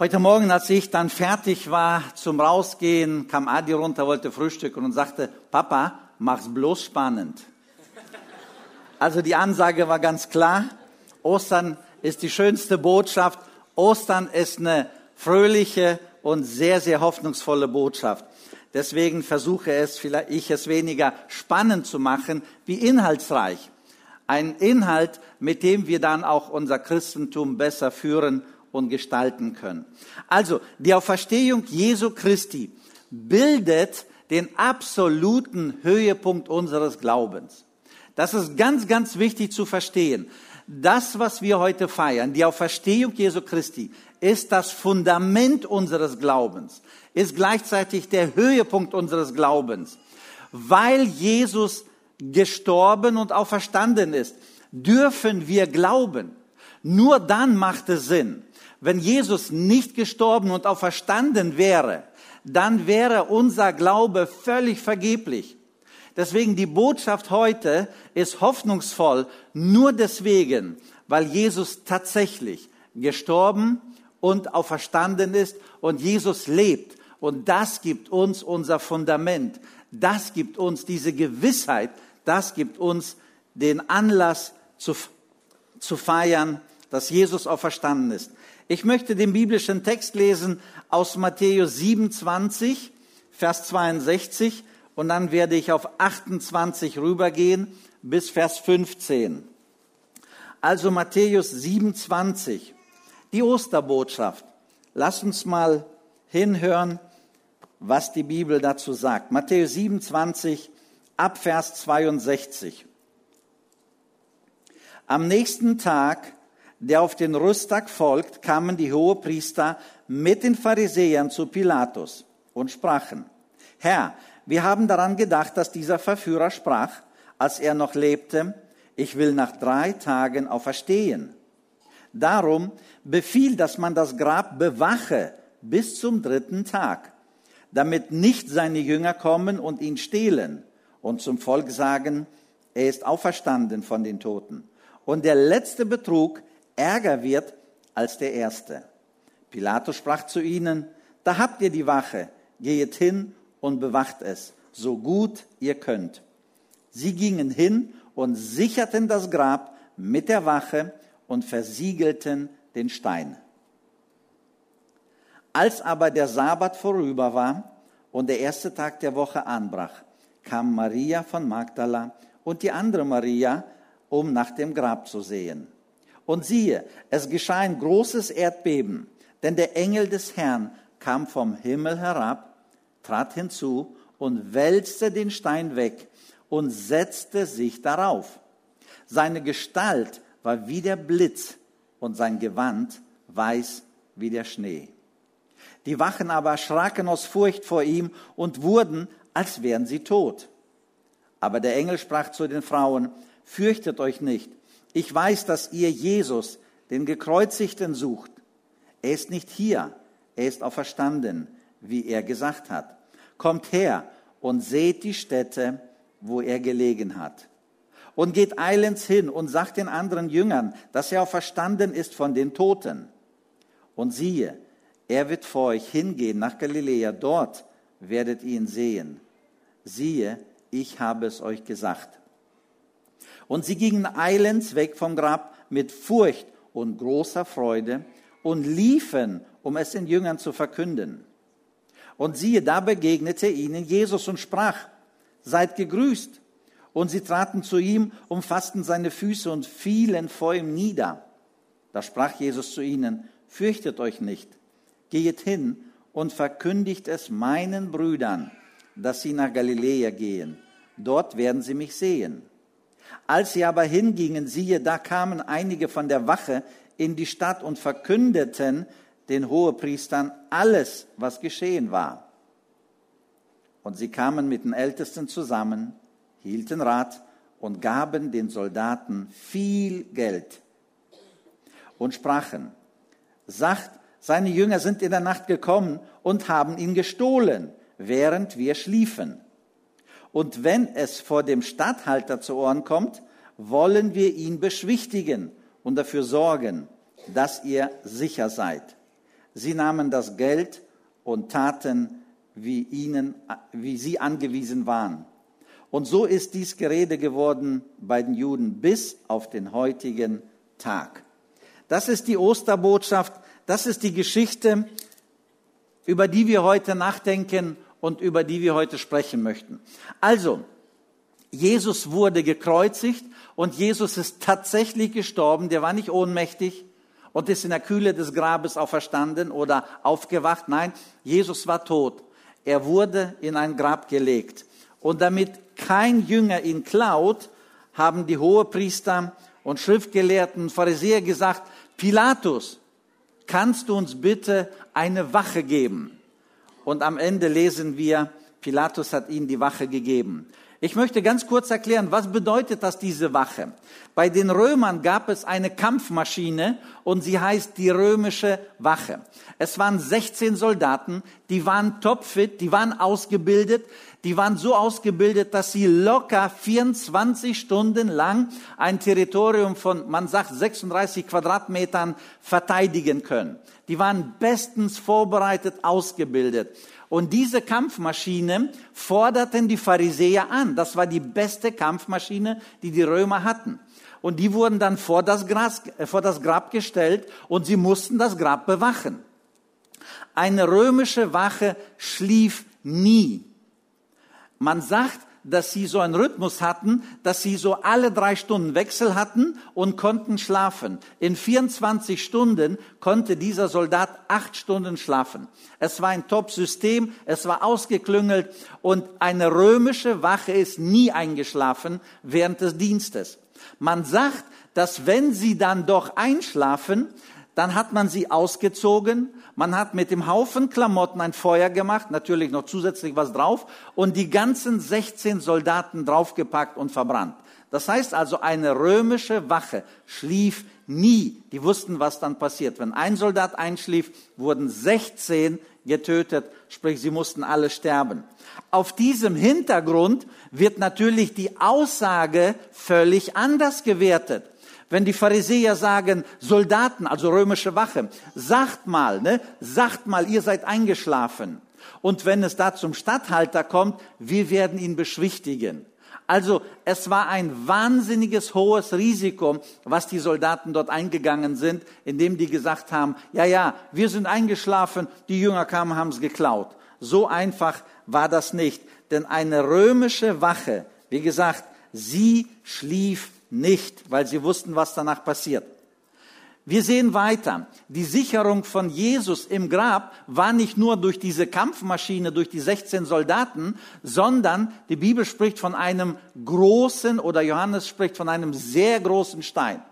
Heute Morgen, als ich dann fertig war zum Rausgehen, kam Adi runter, wollte frühstücken und sagte, Papa, mach's bloß spannend. Also die Ansage war ganz klar. Ostern ist die schönste Botschaft. Ostern ist eine fröhliche und sehr, sehr hoffnungsvolle Botschaft. Deswegen versuche es, vielleicht ich es weniger spannend zu machen, wie inhaltsreich. Ein Inhalt, mit dem wir dann auch unser Christentum besser führen und gestalten können. Also, die Auferstehung Jesu Christi bildet den absoluten Höhepunkt unseres Glaubens. Das ist ganz, ganz wichtig zu verstehen. Das, was wir heute feiern, die Auferstehung Jesu Christi, ist das Fundament unseres Glaubens, ist gleichzeitig der Höhepunkt unseres Glaubens. Weil Jesus gestorben und auferstanden ist, dürfen wir glauben. Nur dann macht es Sinn. Wenn Jesus nicht gestorben und auferstanden wäre, dann wäre unser Glaube völlig vergeblich. Deswegen die Botschaft heute ist hoffnungsvoll, nur deswegen, weil Jesus tatsächlich gestorben und auferstanden ist und Jesus lebt. Und das gibt uns unser Fundament. Das gibt uns diese Gewissheit. Das gibt uns den Anlass zu, zu feiern, dass Jesus auferstanden ist. Ich möchte den biblischen Text lesen aus Matthäus 27, Vers 62 und dann werde ich auf 28 rübergehen bis Vers 15. Also Matthäus 27, die Osterbotschaft. Lass uns mal hinhören, was die Bibel dazu sagt. Matthäus 27, ab Vers 62. Am nächsten Tag der auf den Rüsttag folgt, kamen die Hohepriester mit den Pharisäern zu Pilatus und sprachen, Herr, wir haben daran gedacht, dass dieser Verführer sprach, als er noch lebte, ich will nach drei Tagen auferstehen. Darum befiehl, dass man das Grab bewache bis zum dritten Tag, damit nicht seine Jünger kommen und ihn stehlen und zum Volk sagen, er ist auferstanden von den Toten. Und der letzte Betrug ärger wird als der erste. Pilatus sprach zu ihnen, da habt ihr die Wache, gehet hin und bewacht es, so gut ihr könnt. Sie gingen hin und sicherten das Grab mit der Wache und versiegelten den Stein. Als aber der Sabbat vorüber war und der erste Tag der Woche anbrach, kam Maria von Magdala und die andere Maria, um nach dem Grab zu sehen. Und siehe, es geschah ein großes Erdbeben, denn der Engel des Herrn kam vom Himmel herab, trat hinzu und wälzte den Stein weg und setzte sich darauf. Seine Gestalt war wie der Blitz und sein Gewand weiß wie der Schnee. Die Wachen aber erschraken aus Furcht vor ihm und wurden, als wären sie tot. Aber der Engel sprach zu den Frauen, fürchtet euch nicht, ich weiß, dass ihr Jesus, den Gekreuzigten, sucht. Er ist nicht hier, er ist auferstanden, wie er gesagt hat. Kommt her und seht die Stätte, wo er gelegen hat. Und geht eilends hin und sagt den anderen Jüngern, dass er auferstanden ist von den Toten. Und siehe, er wird vor euch hingehen nach Galiläa, dort werdet ihr ihn sehen. Siehe, ich habe es euch gesagt. Und sie gingen eilends weg vom Grab mit Furcht und großer Freude und liefen, um es den Jüngern zu verkünden. Und siehe, da begegnete ihnen Jesus und sprach, seid gegrüßt. Und sie traten zu ihm, umfassten seine Füße und fielen vor ihm nieder. Da sprach Jesus zu ihnen, fürchtet euch nicht, gehet hin und verkündigt es meinen Brüdern, dass sie nach Galiläa gehen. Dort werden sie mich sehen. Als sie aber hingingen, siehe, da kamen einige von der Wache in die Stadt und verkündeten den Hohepriestern alles, was geschehen war. Und sie kamen mit den Ältesten zusammen, hielten Rat und gaben den Soldaten viel Geld und sprachen, sagt, seine Jünger sind in der Nacht gekommen und haben ihn gestohlen, während wir schliefen. Und wenn es vor dem Statthalter zu Ohren kommt, wollen wir ihn beschwichtigen und dafür sorgen, dass ihr sicher seid. Sie nahmen das Geld und taten, wie, ihnen, wie sie angewiesen waren. Und so ist dies Gerede geworden bei den Juden bis auf den heutigen Tag. Das ist die Osterbotschaft, das ist die Geschichte, über die wir heute nachdenken und über die wir heute sprechen möchten. Also, Jesus wurde gekreuzigt und Jesus ist tatsächlich gestorben, der war nicht ohnmächtig und ist in der Kühle des Grabes auferstanden oder aufgewacht. Nein, Jesus war tot. Er wurde in ein Grab gelegt. Und damit kein Jünger ihn klaut, haben die Hohepriester und Schriftgelehrten, Pharisäer gesagt, Pilatus, kannst du uns bitte eine Wache geben? Und am Ende lesen wir, Pilatus hat ihnen die Wache gegeben. Ich möchte ganz kurz erklären, was bedeutet das, diese Wache? Bei den Römern gab es eine Kampfmaschine und sie heißt die römische Wache. Es waren 16 Soldaten, die waren topfit, die waren ausgebildet, die waren so ausgebildet, dass sie locker 24 Stunden lang ein Territorium von, man sagt, 36 Quadratmetern verteidigen können. Die waren bestens vorbereitet, ausgebildet. Und diese Kampfmaschine forderten die Pharisäer an. Das war die beste Kampfmaschine, die die Römer hatten. Und die wurden dann vor das, Gras, äh, vor das Grab gestellt und sie mussten das Grab bewachen. Eine römische Wache schlief nie. Man sagt, dass sie so einen Rhythmus hatten, dass sie so alle drei Stunden Wechsel hatten und konnten schlafen. In 24 Stunden konnte dieser Soldat acht Stunden schlafen. Es war ein Top-System, es war ausgeklüngelt und eine römische Wache ist nie eingeschlafen während des Dienstes. Man sagt, dass wenn sie dann doch einschlafen, dann hat man sie ausgezogen, man hat mit dem Haufen Klamotten ein Feuer gemacht, natürlich noch zusätzlich was drauf und die ganzen 16 Soldaten draufgepackt und verbrannt. Das heißt also, eine römische Wache schlief nie. Die wussten, was dann passiert. Wenn ein Soldat einschlief, wurden 16 getötet, sprich, sie mussten alle sterben. Auf diesem Hintergrund wird natürlich die Aussage völlig anders gewertet. Wenn die Pharisäer sagen, Soldaten, also römische Wache, sagt mal, ne, sagt mal, ihr seid eingeschlafen. Und wenn es da zum Statthalter kommt, wir werden ihn beschwichtigen. Also es war ein wahnsinniges hohes Risiko, was die Soldaten dort eingegangen sind, indem die gesagt haben, ja, ja, wir sind eingeschlafen, die Jünger kamen, haben es geklaut. So einfach war das nicht. Denn eine römische Wache, wie gesagt, sie schlief nicht, weil sie wussten, was danach passiert. Wir sehen weiter. Die Sicherung von Jesus im Grab war nicht nur durch diese Kampfmaschine, durch die 16 Soldaten, sondern die Bibel spricht von einem großen oder Johannes spricht von einem sehr großen Stein.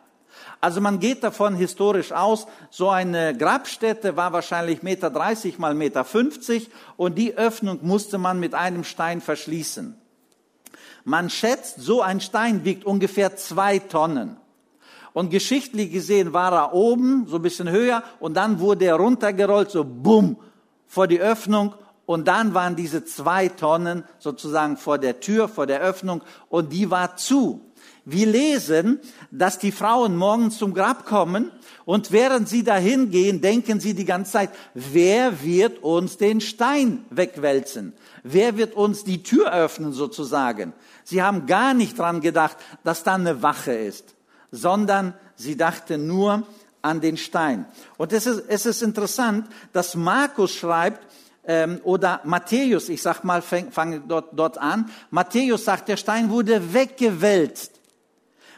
Also man geht davon historisch aus, so eine Grabstätte war wahrscheinlich Meter 30 mal Meter 50 und die Öffnung musste man mit einem Stein verschließen. Man schätzt, so ein Stein wiegt ungefähr zwei Tonnen. Und geschichtlich gesehen war er oben, so ein bisschen höher, und dann wurde er runtergerollt, so bumm, vor die Öffnung. Und dann waren diese zwei Tonnen sozusagen vor der Tür, vor der Öffnung, und die war zu. Wir lesen, dass die Frauen morgens zum Grab kommen und während sie dahin gehen, denken sie die ganze Zeit, wer wird uns den Stein wegwälzen? Wer wird uns die Tür öffnen sozusagen? Sie haben gar nicht dran gedacht, dass da eine Wache ist, sondern sie dachten nur an den Stein. Und es ist, es ist interessant, dass Markus schreibt, ähm, oder Matthäus, ich sag mal, fange fang dort, dort an. Matthäus sagt, der Stein wurde weggewälzt.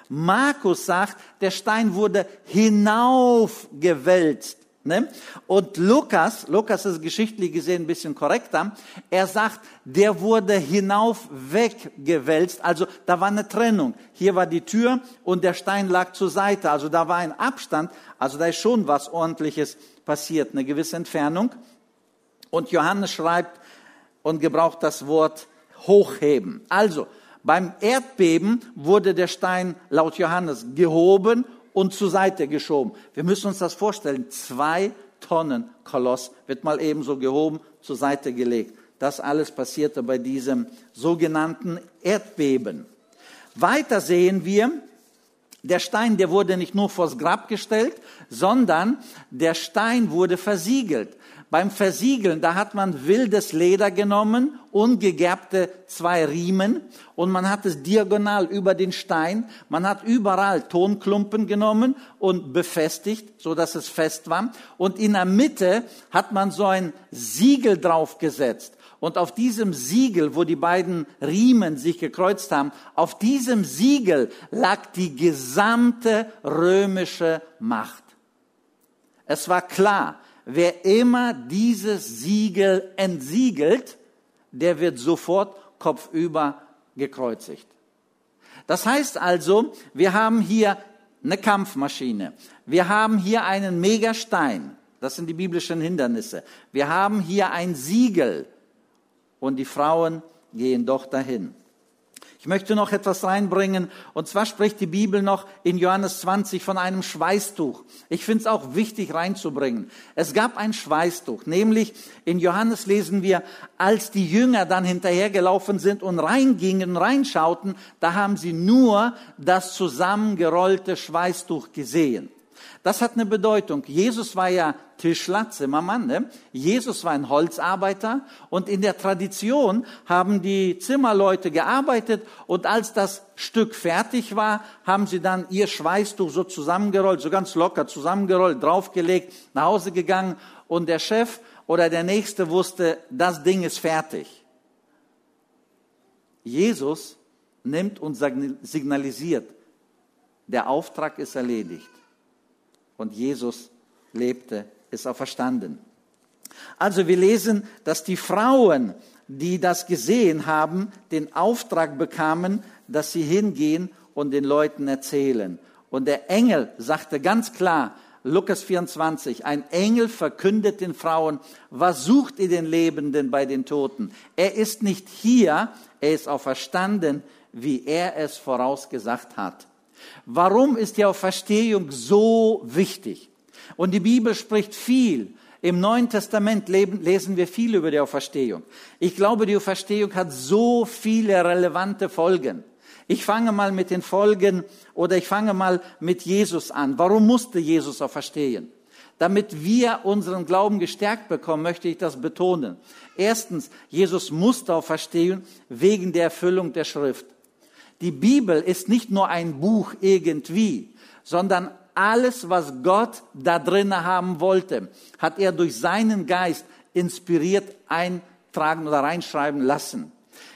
Markus sagt, der Stein wurde hinaufgewälzt. Ne? Und Lukas, Lukas ist geschichtlich gesehen ein bisschen korrekter, er sagt, der wurde hinauf weggewälzt, also da war eine Trennung. Hier war die Tür und der Stein lag zur Seite, also da war ein Abstand, also da ist schon was ordentliches passiert, eine gewisse Entfernung. Und Johannes schreibt und gebraucht das Wort hochheben. Also, beim Erdbeben wurde der Stein laut Johannes gehoben und zur Seite geschoben. Wir müssen uns das vorstellen. Zwei Tonnen Koloss wird mal ebenso gehoben, zur Seite gelegt. Das alles passierte bei diesem sogenannten Erdbeben. Weiter sehen wir, Der Stein, der wurde nicht nur vors Grab gestellt, sondern der Stein wurde versiegelt. Beim Versiegeln, da hat man wildes Leder genommen, ungegerbte zwei Riemen und man hat es diagonal über den Stein. Man hat überall Tonklumpen genommen und befestigt, so dass es fest war. Und in der Mitte hat man so ein Siegel draufgesetzt. Und auf diesem Siegel, wo die beiden Riemen sich gekreuzt haben, auf diesem Siegel lag die gesamte römische Macht. Es war klar, wer immer dieses Siegel entsiegelt, der wird sofort kopfüber gekreuzigt. Das heißt also, wir haben hier eine Kampfmaschine. Wir haben hier einen Megastein. Das sind die biblischen Hindernisse. Wir haben hier ein Siegel. Und die Frauen gehen doch dahin. Ich möchte noch etwas reinbringen. Und zwar spricht die Bibel noch in Johannes 20 von einem Schweißtuch. Ich finde es auch wichtig reinzubringen. Es gab ein Schweißtuch, nämlich in Johannes lesen wir, als die Jünger dann hinterhergelaufen sind und reingingen, reinschauten, da haben sie nur das zusammengerollte Schweißtuch gesehen. Das hat eine Bedeutung. Jesus war ja Tischler, Zimmermann. Ne? Jesus war ein Holzarbeiter und in der Tradition haben die Zimmerleute gearbeitet und als das Stück fertig war, haben sie dann ihr Schweißtuch so zusammengerollt, so ganz locker zusammengerollt, draufgelegt, nach Hause gegangen und der Chef oder der Nächste wusste, das Ding ist fertig. Jesus nimmt und signalisiert, der Auftrag ist erledigt und Jesus lebte, ist auferstanden. Also wir lesen, dass die Frauen, die das gesehen haben, den Auftrag bekamen, dass sie hingehen und den Leuten erzählen. Und der Engel sagte ganz klar, Lukas 24, ein Engel verkündet den Frauen, was sucht ihr den Lebenden bei den Toten? Er ist nicht hier, er ist auferstanden, wie er es vorausgesagt hat. Warum ist die Auferstehung so wichtig? Und die Bibel spricht viel. Im Neuen Testament lesen wir viel über die Auferstehung. Ich glaube, die Auferstehung hat so viele relevante Folgen. Ich fange mal mit den Folgen oder ich fange mal mit Jesus an. Warum musste Jesus auferstehen? Damit wir unseren Glauben gestärkt bekommen, möchte ich das betonen. Erstens, Jesus musste auferstehen wegen der Erfüllung der Schrift. Die Bibel ist nicht nur ein Buch irgendwie, sondern alles, was Gott da drinnen haben wollte, hat er durch seinen Geist inspiriert eintragen oder reinschreiben lassen.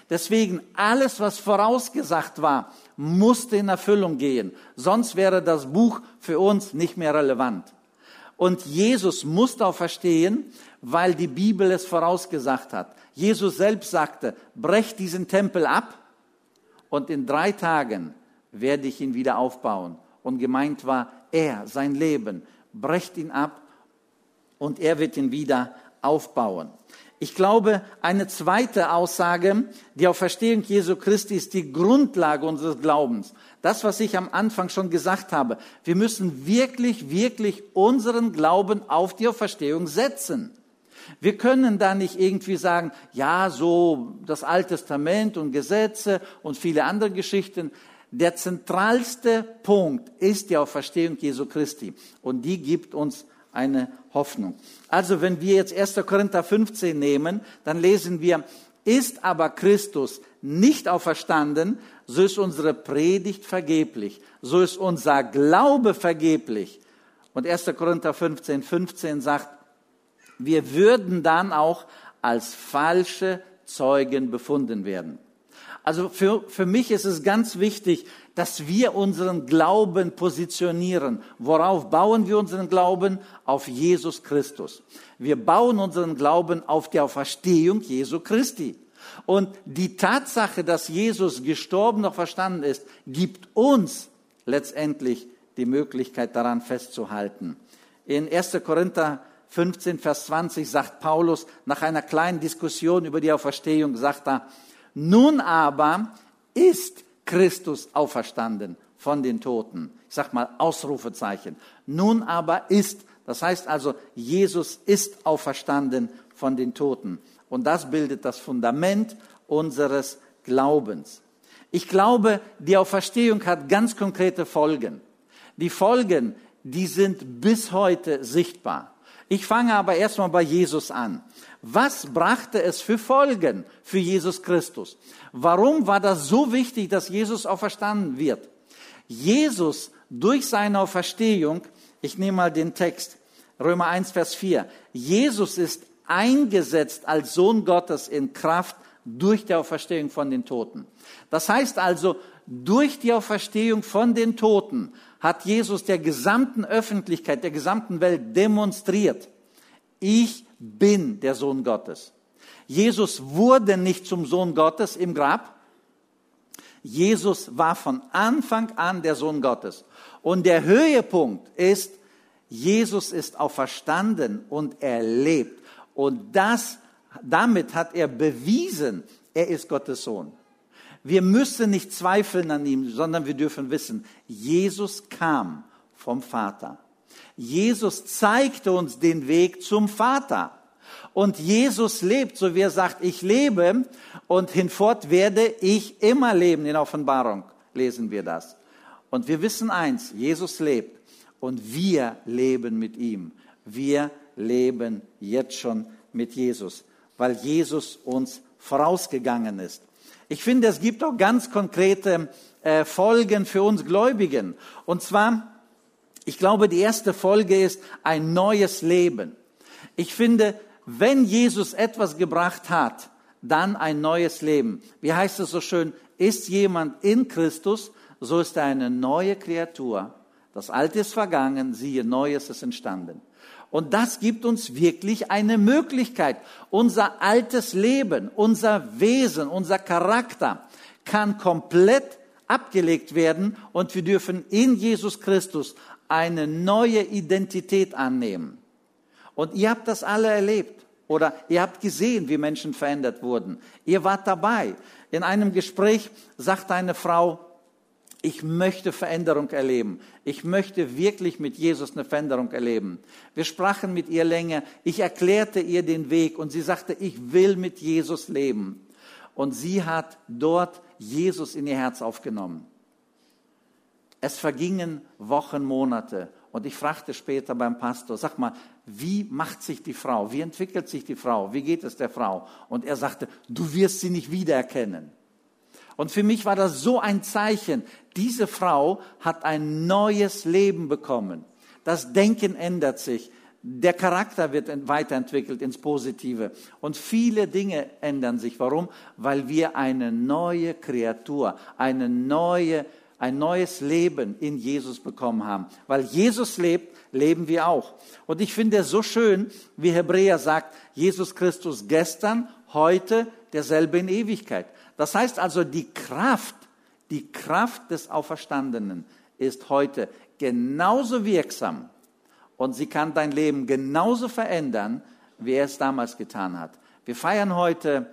Deswegen alles, was vorausgesagt war, musste in Erfüllung gehen. Sonst wäre das Buch für uns nicht mehr relevant. Und Jesus musste auch verstehen, weil die Bibel es vorausgesagt hat. Jesus selbst sagte, brech diesen Tempel ab und in drei Tagen werde ich ihn wieder aufbauen. Und gemeint war er, sein Leben, brecht ihn ab und er wird ihn wieder aufbauen. Ich glaube, eine zweite Aussage, die Auferstehung Jesu Christi ist die Grundlage unseres Glaubens. Das, was ich am Anfang schon gesagt habe. Wir müssen wirklich, wirklich unseren Glauben auf die Auferstehung setzen. Wir können da nicht irgendwie sagen, ja, so das Alte Testament und Gesetze und viele andere Geschichten. Der zentralste Punkt ist die Auferstehung Jesu Christi und die gibt uns eine Hoffnung. Also wenn wir jetzt 1. Korinther 15 nehmen, dann lesen wir, ist aber Christus nicht auferstanden, so ist unsere Predigt vergeblich, so ist unser Glaube vergeblich. Und 1. Korinther 15, 15 sagt, wir würden dann auch als falsche Zeugen befunden werden. Also für, für mich ist es ganz wichtig, dass wir unseren Glauben positionieren. Worauf bauen wir unseren Glauben? Auf Jesus Christus. Wir bauen unseren Glauben auf die Auferstehung Jesu Christi. Und die Tatsache, dass Jesus gestorben noch verstanden ist, gibt uns letztendlich die Möglichkeit daran festzuhalten. In 1. Korinther 15, Vers 20 sagt Paulus nach einer kleinen Diskussion über die Auferstehung, sagt er, nun aber ist Christus auferstanden von den Toten. Ich sag mal Ausrufezeichen. Nun aber ist, das heißt also, Jesus ist auferstanden von den Toten. Und das bildet das Fundament unseres Glaubens. Ich glaube, die Auferstehung hat ganz konkrete Folgen. Die Folgen, die sind bis heute sichtbar. Ich fange aber erstmal bei Jesus an. Was brachte es für Folgen für Jesus Christus? Warum war das so wichtig, dass Jesus auferstanden wird? Jesus durch seine Auferstehung, ich nehme mal den Text, Römer 1, Vers 4, Jesus ist eingesetzt als Sohn Gottes in Kraft durch die Auferstehung von den Toten. Das heißt also, durch die Auferstehung von den Toten hat Jesus der gesamten Öffentlichkeit, der gesamten Welt demonstriert, ich bin der Sohn Gottes. Jesus wurde nicht zum Sohn Gottes im Grab. Jesus war von Anfang an der Sohn Gottes. Und der Höhepunkt ist, Jesus ist auferstanden und er lebt. Und das, damit hat er bewiesen, er ist Gottes Sohn. Wir müssen nicht zweifeln an ihm, sondern wir dürfen wissen, Jesus kam vom Vater. Jesus zeigte uns den Weg zum Vater. Und Jesus lebt, so wie er sagt, ich lebe und hinfort werde ich immer leben. In Offenbarung lesen wir das. Und wir wissen eins, Jesus lebt und wir leben mit ihm. Wir leben jetzt schon mit Jesus, weil Jesus uns vorausgegangen ist. Ich finde, es gibt auch ganz konkrete äh, Folgen für uns Gläubigen. Und zwar, ich glaube, die erste Folge ist ein neues Leben. Ich finde, wenn Jesus etwas gebracht hat, dann ein neues Leben. Wie heißt es so schön? Ist jemand in Christus, so ist er eine neue Kreatur. Das Alte ist vergangen, siehe, Neues ist entstanden. Und das gibt uns wirklich eine Möglichkeit. Unser altes Leben, unser Wesen, unser Charakter kann komplett abgelegt werden und wir dürfen in Jesus Christus eine neue Identität annehmen. Und ihr habt das alle erlebt oder ihr habt gesehen, wie Menschen verändert wurden. Ihr wart dabei. In einem Gespräch sagte eine Frau, ich möchte Veränderung erleben. Ich möchte wirklich mit Jesus eine Veränderung erleben. Wir sprachen mit ihr länger. Ich erklärte ihr den Weg und sie sagte, ich will mit Jesus leben. Und sie hat dort Jesus in ihr Herz aufgenommen. Es vergingen Wochen, Monate. Und ich fragte später beim Pastor, sag mal, wie macht sich die Frau? Wie entwickelt sich die Frau? Wie geht es der Frau? Und er sagte, du wirst sie nicht wiedererkennen. Und für mich war das so ein Zeichen. Diese Frau hat ein neues Leben bekommen. Das Denken ändert sich. Der Charakter wird weiterentwickelt ins Positive. Und viele Dinge ändern sich. Warum? Weil wir eine neue Kreatur, eine neue, ein neues Leben in Jesus bekommen haben. Weil Jesus lebt, leben wir auch. Und ich finde es so schön, wie Hebräer sagt, Jesus Christus gestern, heute, derselbe in Ewigkeit. Das heißt also, die Kraft, die Kraft des Auferstandenen ist heute genauso wirksam und sie kann dein Leben genauso verändern, wie er es damals getan hat. Wir feiern heute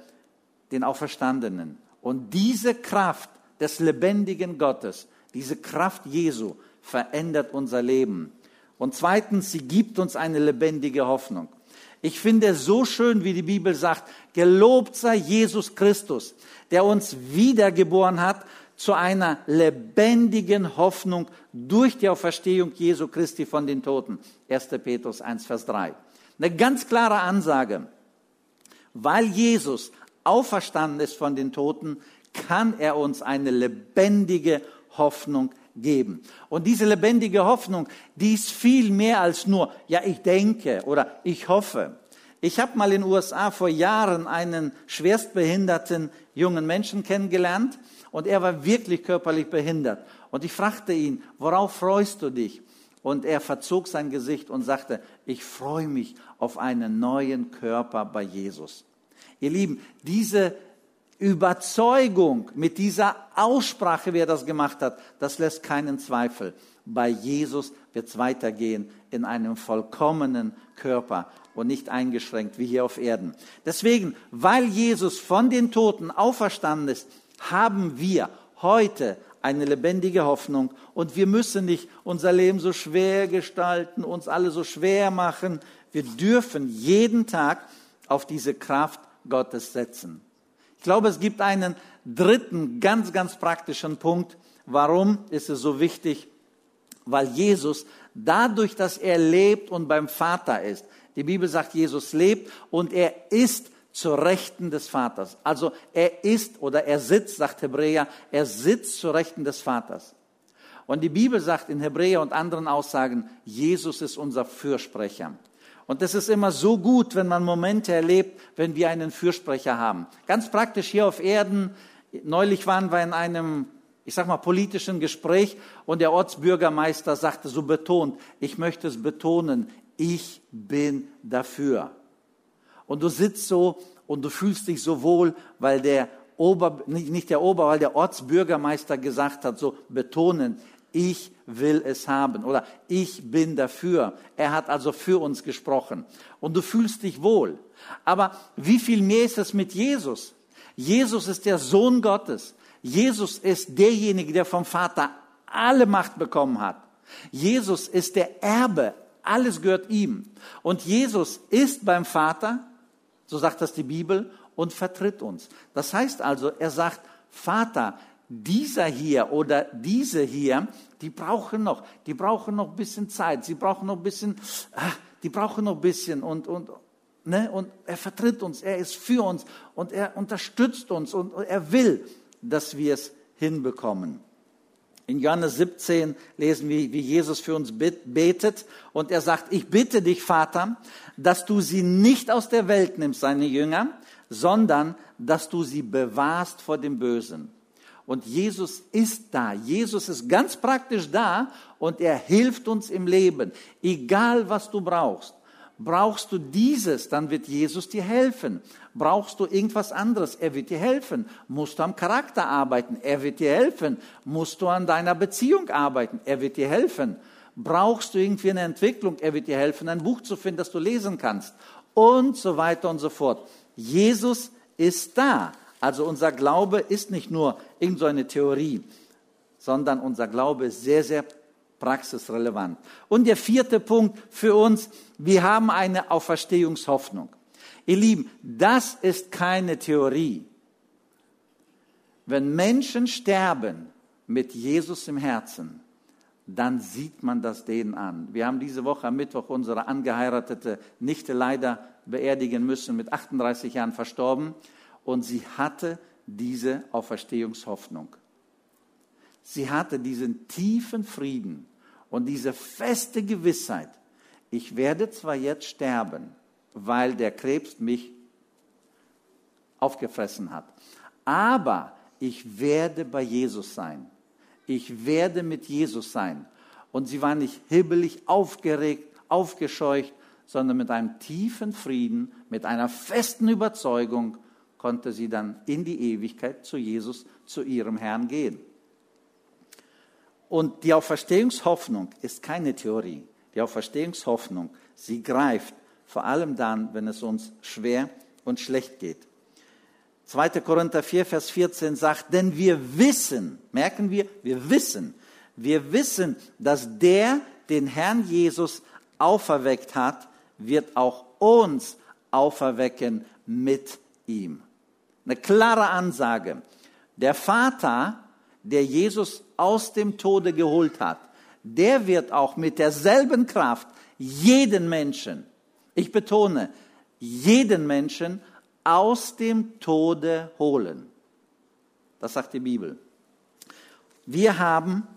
den Auferstandenen und diese Kraft des lebendigen Gottes, diese Kraft Jesu verändert unser Leben. Und zweitens, sie gibt uns eine lebendige Hoffnung. Ich finde es so schön, wie die Bibel sagt, gelobt sei Jesus Christus, der uns wiedergeboren hat zu einer lebendigen Hoffnung durch die Auferstehung Jesu Christi von den Toten. 1. Petrus 1, Vers 3. Eine ganz klare Ansage. Weil Jesus auferstanden ist von den Toten, kann er uns eine lebendige Hoffnung geben. Und diese lebendige Hoffnung, die ist viel mehr als nur, ja, ich denke oder ich hoffe. Ich habe mal in den USA vor Jahren einen schwerstbehinderten jungen Menschen kennengelernt und er war wirklich körperlich behindert. Und ich fragte ihn, worauf freust du dich? Und er verzog sein Gesicht und sagte, ich freue mich auf einen neuen Körper bei Jesus. Ihr Lieben, diese Überzeugung, mit dieser Aussprache, wie er das gemacht hat, das lässt keinen Zweifel. Bei Jesus wird es weitergehen in einem vollkommenen Körper und nicht eingeschränkt wie hier auf Erden. Deswegen, weil Jesus von den Toten auferstanden ist, haben wir heute eine lebendige Hoffnung und wir müssen nicht unser Leben so schwer gestalten, uns alle so schwer machen. Wir dürfen jeden Tag auf diese Kraft Gottes setzen. Ich glaube, es gibt einen dritten ganz, ganz praktischen Punkt. Warum ist es so wichtig? Weil Jesus dadurch, dass er lebt und beim Vater ist, die Bibel sagt, Jesus lebt und er ist zur Rechten des Vaters. Also er ist oder er sitzt, sagt Hebräer, er sitzt zur Rechten des Vaters. Und die Bibel sagt in Hebräer und anderen Aussagen, Jesus ist unser Fürsprecher. Und das ist immer so gut, wenn man Momente erlebt, wenn wir einen Fürsprecher haben. Ganz praktisch hier auf Erden. Neulich waren wir in einem, ich sag mal, politischen Gespräch und der Ortsbürgermeister sagte so betont, ich möchte es betonen, ich bin dafür. Und du sitzt so und du fühlst dich so wohl, weil der Ober, nicht der Ober, weil der Ortsbürgermeister gesagt hat, so betonen, ich will es haben oder ich bin dafür. Er hat also für uns gesprochen. Und du fühlst dich wohl. Aber wie viel mehr ist es mit Jesus? Jesus ist der Sohn Gottes. Jesus ist derjenige, der vom Vater alle Macht bekommen hat. Jesus ist der Erbe. Alles gehört ihm. Und Jesus ist beim Vater, so sagt das die Bibel, und vertritt uns. Das heißt also, er sagt, Vater, dieser hier oder diese hier, die brauchen noch, die brauchen noch ein bisschen Zeit, sie brauchen noch ein bisschen, ah, die brauchen noch ein bisschen und, und, ne, und er vertritt uns, er ist für uns und er unterstützt uns und er will, dass wir es hinbekommen. In Johannes 17 lesen wir, wie Jesus für uns betet und er sagt, ich bitte dich, Vater, dass du sie nicht aus der Welt nimmst, seine Jünger, sondern dass du sie bewahrst vor dem Bösen. Und Jesus ist da. Jesus ist ganz praktisch da und er hilft uns im Leben. Egal was du brauchst. Brauchst du dieses, dann wird Jesus dir helfen. Brauchst du irgendwas anderes, er wird dir helfen. Musst du am Charakter arbeiten, er wird dir helfen. Musst du an deiner Beziehung arbeiten, er wird dir helfen. Brauchst du irgendwie eine Entwicklung, er wird dir helfen, ein Buch zu finden, das du lesen kannst. Und so weiter und so fort. Jesus ist da. Also unser Glaube ist nicht nur irgendeine so Theorie, sondern unser Glaube ist sehr, sehr praxisrelevant. Und der vierte Punkt für uns, wir haben eine Auferstehungshoffnung. Ihr Lieben, das ist keine Theorie. Wenn Menschen sterben mit Jesus im Herzen, dann sieht man das denen an. Wir haben diese Woche am Mittwoch unsere angeheiratete Nichte leider beerdigen müssen, mit 38 Jahren verstorben und sie hatte diese Auferstehungshoffnung. Sie hatte diesen tiefen Frieden und diese feste Gewissheit, ich werde zwar jetzt sterben, weil der Krebs mich aufgefressen hat, aber ich werde bei Jesus sein. Ich werde mit Jesus sein. Und sie war nicht hibbelig, aufgeregt, aufgescheucht, sondern mit einem tiefen Frieden, mit einer festen Überzeugung, konnte sie dann in die Ewigkeit zu Jesus, zu ihrem Herrn gehen. Und die Auferstehungshoffnung ist keine Theorie. Die Auferstehungshoffnung, sie greift vor allem dann, wenn es uns schwer und schlecht geht. 2. Korinther 4, Vers 14 sagt, denn wir wissen, merken wir, wir wissen, wir wissen, dass der den Herrn Jesus auferweckt hat, wird auch uns auferwecken mit ihm. Eine klare Ansage. Der Vater, der Jesus aus dem Tode geholt hat, der wird auch mit derselben Kraft jeden Menschen, ich betone, jeden Menschen aus dem Tode holen. Das sagt die Bibel. Wir haben,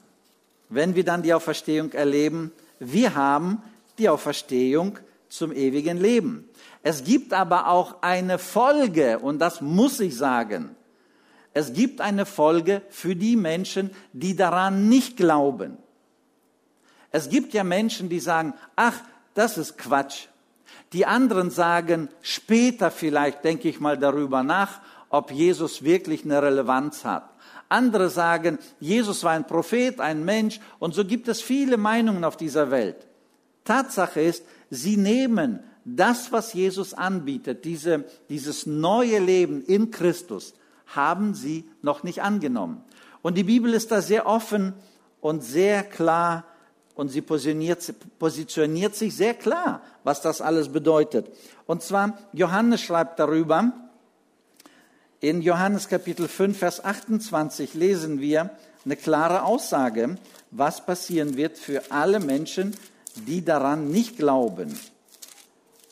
wenn wir dann die Auferstehung erleben, wir haben die Auferstehung zum ewigen Leben. Es gibt aber auch eine Folge, und das muss ich sagen. Es gibt eine Folge für die Menschen, die daran nicht glauben. Es gibt ja Menschen, die sagen, ach, das ist Quatsch. Die anderen sagen, später vielleicht denke ich mal darüber nach, ob Jesus wirklich eine Relevanz hat. Andere sagen, Jesus war ein Prophet, ein Mensch, und so gibt es viele Meinungen auf dieser Welt. Tatsache ist, sie nehmen das, was Jesus anbietet, diese, dieses neue Leben in Christus, haben sie noch nicht angenommen. Und die Bibel ist da sehr offen und sehr klar und sie positioniert, positioniert sich sehr klar, was das alles bedeutet. Und zwar, Johannes schreibt darüber In Johannes Kapitel 5, Vers 28 lesen wir eine klare Aussage, was passieren wird für alle Menschen, die daran nicht glauben.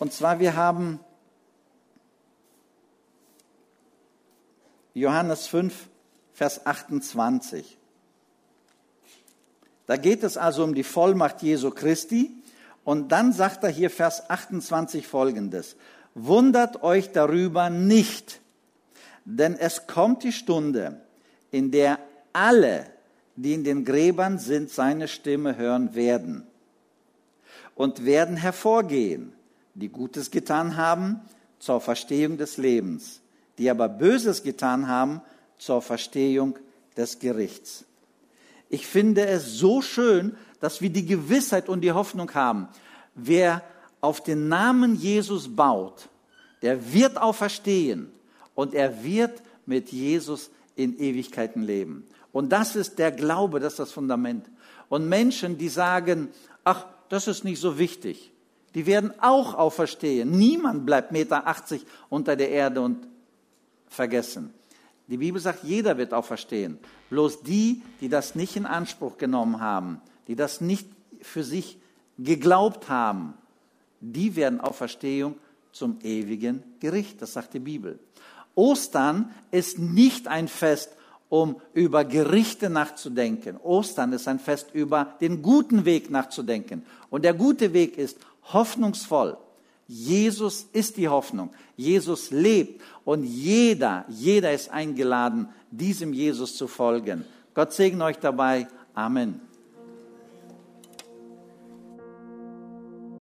Und zwar, wir haben Johannes 5, Vers 28. Da geht es also um die Vollmacht Jesu Christi. Und dann sagt er hier Vers 28 folgendes. Wundert euch darüber nicht, denn es kommt die Stunde, in der alle, die in den Gräbern sind, seine Stimme hören werden und werden hervorgehen, die Gutes getan haben zur Verstehung des Lebens, die aber Böses getan haben zur Verstehung des Gerichts. Ich finde es so schön, dass wir die Gewissheit und die Hoffnung haben. Wer auf den Namen Jesus baut, der wird auferstehen und er wird mit Jesus in Ewigkeiten leben. Und das ist der Glaube, das ist das Fundament. Und Menschen, die sagen, ach, das ist nicht so wichtig, die werden auch auferstehen. Niemand bleibt Meter 80 unter der Erde und vergessen. Die Bibel sagt, jeder wird auferstehen. Bloß die, die das nicht in Anspruch genommen haben, die das nicht für sich geglaubt haben, die werden Auferstehung zum ewigen Gericht. Das sagt die Bibel. Ostern ist nicht ein Fest, um über Gerichte nachzudenken. Ostern ist ein Fest, über den guten Weg nachzudenken. Und der gute Weg ist hoffnungsvoll. Jesus ist die Hoffnung. Jesus lebt und jeder, jeder ist eingeladen, diesem Jesus zu folgen. Gott segne euch dabei. Amen.